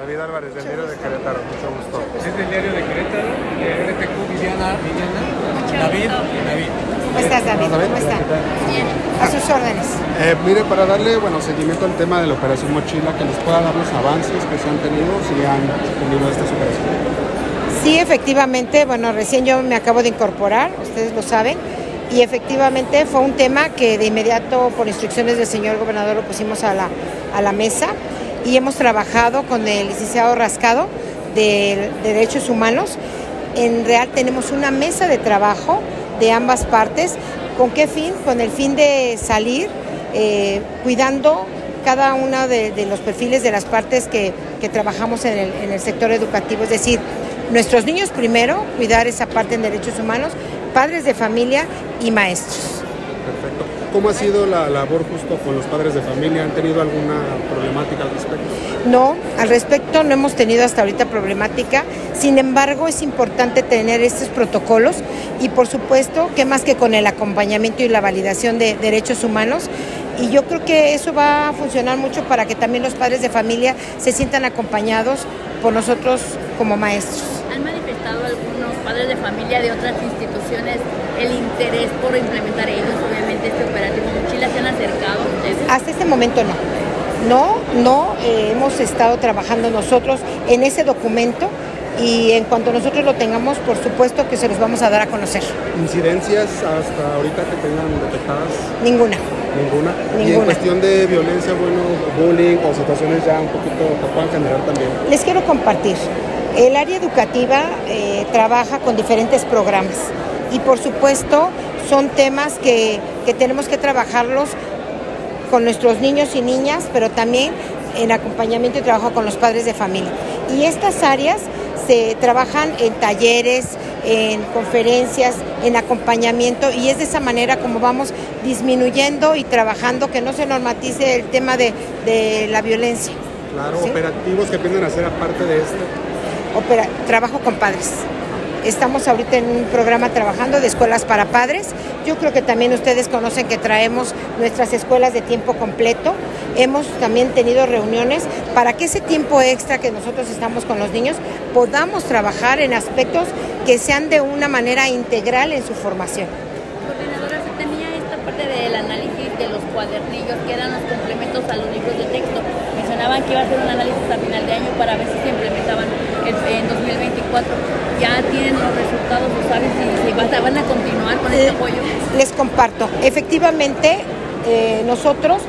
David Álvarez, del diario de Querétaro, mucho gusto. Es del diario de Querétaro, de RTQ, Viviana, Viviana, David, David. ¿Cómo estás, David? ¿Cómo está? Bien. A sus órdenes. Eh, mire, para darle bueno, seguimiento al tema de la Operación Mochila, que nos pueda dar los avances que se han tenido, si han tenido estas operaciones. Sí, efectivamente, bueno, recién yo me acabo de incorporar, ustedes lo saben, y efectivamente fue un tema que de inmediato, por instrucciones del señor gobernador, lo pusimos a la, a la mesa y hemos trabajado con el licenciado Rascado de, de Derechos Humanos. En real tenemos una mesa de trabajo de ambas partes. ¿Con qué fin? Con el fin de salir eh, cuidando cada uno de, de, los perfiles de las partes que, que trabajamos en el, en el sector educativo, es decir, nuestros niños primero, cuidar esa parte en derechos humanos, padres de familia y maestros. Perfecto. ¿Cómo ha sido la labor justo con los padres de familia? ¿Han tenido alguna problemática? No, al respecto no hemos tenido hasta ahorita problemática. Sin embargo, es importante tener estos protocolos y por supuesto que más que con el acompañamiento y la validación de derechos humanos. Y yo creo que eso va a funcionar mucho para que también los padres de familia se sientan acompañados por nosotros como maestros. ¿Han manifestado algunos padres de familia de otras instituciones el interés por implementar ellos, obviamente, este operativo Mochila? ¿Se han acercado ustedes? Hasta este momento no. No, no, eh, hemos estado trabajando nosotros en ese documento y en cuanto nosotros lo tengamos, por supuesto que se los vamos a dar a conocer. ¿Incidencias hasta ahorita que tengan detectadas? Ninguna. Ninguna. Ninguna. Y en cuestión de violencia, bueno, bullying o situaciones ya un poquito que puedan generar también. Les quiero compartir. El área educativa eh, trabaja con diferentes programas y por supuesto son temas que, que tenemos que trabajarlos con nuestros niños y niñas, pero también en acompañamiento y trabajo con los padres de familia. Y estas áreas se trabajan en talleres, en conferencias, en acompañamiento y es de esa manera como vamos disminuyendo y trabajando que no se normatice el tema de, de la violencia. Claro, ¿Sí? operativos que piensan hacer aparte de este. Opera, trabajo con padres. Estamos ahorita en un programa trabajando de escuelas para padres. Yo creo que también ustedes conocen que traemos nuestras escuelas de tiempo completo. Hemos también tenido reuniones para que ese tiempo extra que nosotros estamos con los niños podamos trabajar en aspectos que sean de una manera integral en su formación. Coordinadora, se tenía esta parte del análisis de los cuadernillos, que eran los complementos a los libros de texto. Mencionaban que iba a hacer un análisis a final de año para ver si se implementaban en 2024. ¿Ya tienen los resultados o saben si, si van a continuar con este apoyo? Les comparto. Efectivamente, eh, nosotros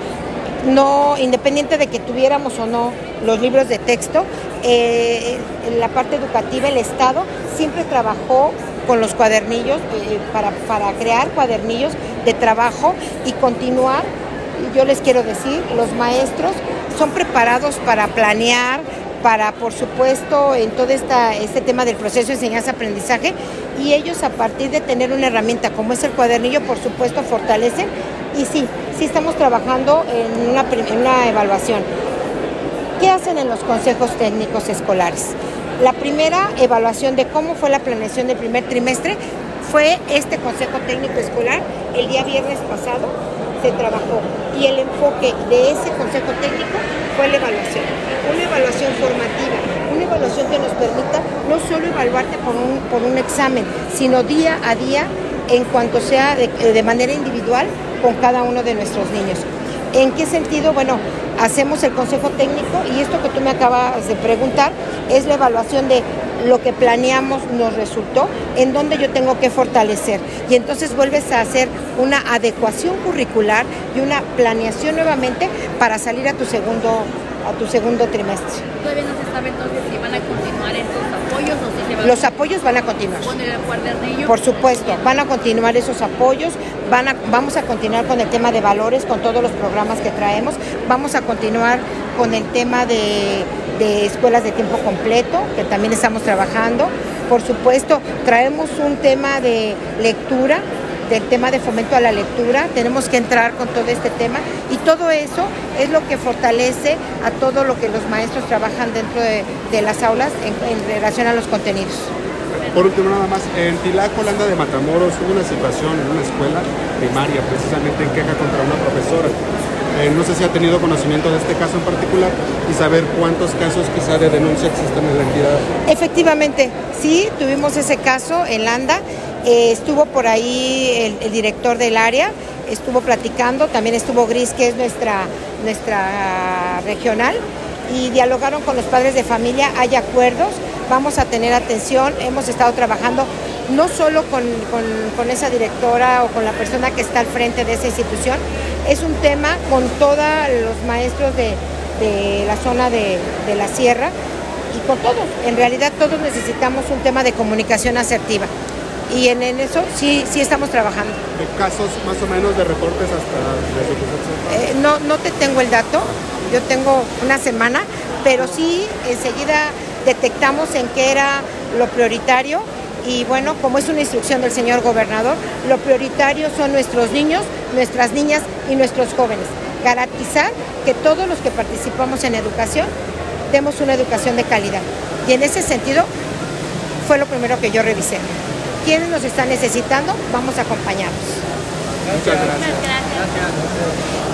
no, independiente de que tuviéramos o no los libros de texto, eh, en la parte educativa, el Estado siempre trabajó con los cuadernillos eh, para, para crear cuadernillos de trabajo y continuar. Yo les quiero decir, los maestros son preparados para planear, para, por supuesto, en todo este tema del proceso de enseñanza-aprendizaje y ellos a partir de tener una herramienta como es el cuadernillo, por supuesto, fortalecen y sí, sí estamos trabajando en una, en una evaluación. ¿Qué hacen en los consejos técnicos escolares? La primera evaluación de cómo fue la planeación del primer trimestre fue este consejo técnico escolar el día viernes pasado se trabajó y el enfoque de ese consejo técnico fue la evaluación, una evaluación formativa, una evaluación que nos permita no solo evaluarte por un, por un examen, sino día a día en cuanto sea de, de manera individual con cada uno de nuestros niños. ¿En qué sentido? Bueno, hacemos el consejo técnico y esto que tú me acabas de preguntar es la evaluación de lo que planeamos nos resultó, en donde yo tengo que fortalecer. Y entonces vuelves a hacer una adecuación curricular y una planeación nuevamente para salir a tu segundo a tu segundo trimestre. Todavía no se sabe entonces si van a continuar estos apoyos o si se van Los apoyos van a continuar. con el cuadernillo. Por supuesto, van a continuar esos apoyos, van a, vamos a continuar con el tema de valores, con todos los programas que traemos, vamos a continuar con el tema de, de escuelas de tiempo completo, que también estamos trabajando. Por supuesto, traemos un tema de lectura, del tema de fomento a la lectura, tenemos que entrar con todo este tema y todo eso es lo que fortalece a todo lo que los maestros trabajan dentro de, las aulas en, en relación a los contenidos. Por último, nada más, en Tilaco, Holanda de Matamoros, hubo una situación en una escuela primaria, precisamente en queja contra una profesora. Eh, no sé si ha tenido conocimiento de este caso en particular y saber cuántos casos quizá de denuncia existen en la entidad. Efectivamente, sí, tuvimos ese caso en Landa. Eh, estuvo por ahí el, el, director del área, estuvo platicando, también estuvo Gris, que es nuestra, nuestra regional, y dialogaron con los padres de familia, hay acuerdos, vamos a tener atención, hemos estado trabajando no solo con, con, con, esa directora o con la persona que está al frente de esa institución, es un tema con todos los maestros de, de la zona de, de, la sierra y con todos. En realidad todos necesitamos un tema de comunicación asertiva. Y en, en eso sí, sí estamos trabajando. ¿De casos más o menos de reportes hasta eh, no, no te tengo el dato, yo tengo una semana, pero sí enseguida detectamos en qué era lo prioritario y bueno, como es una instrucción del señor gobernador, lo prioritario son nuestros niños, nuestras niñas y nuestros jóvenes. Garantizar que todos los que participamos en educación demos una educación de calidad. Y en ese sentido fue lo primero que yo revisé. ¿Quiénes nos están necesitando? Vamos a acompañarlos. Muchas gracias. Muchas gracias. Gracias.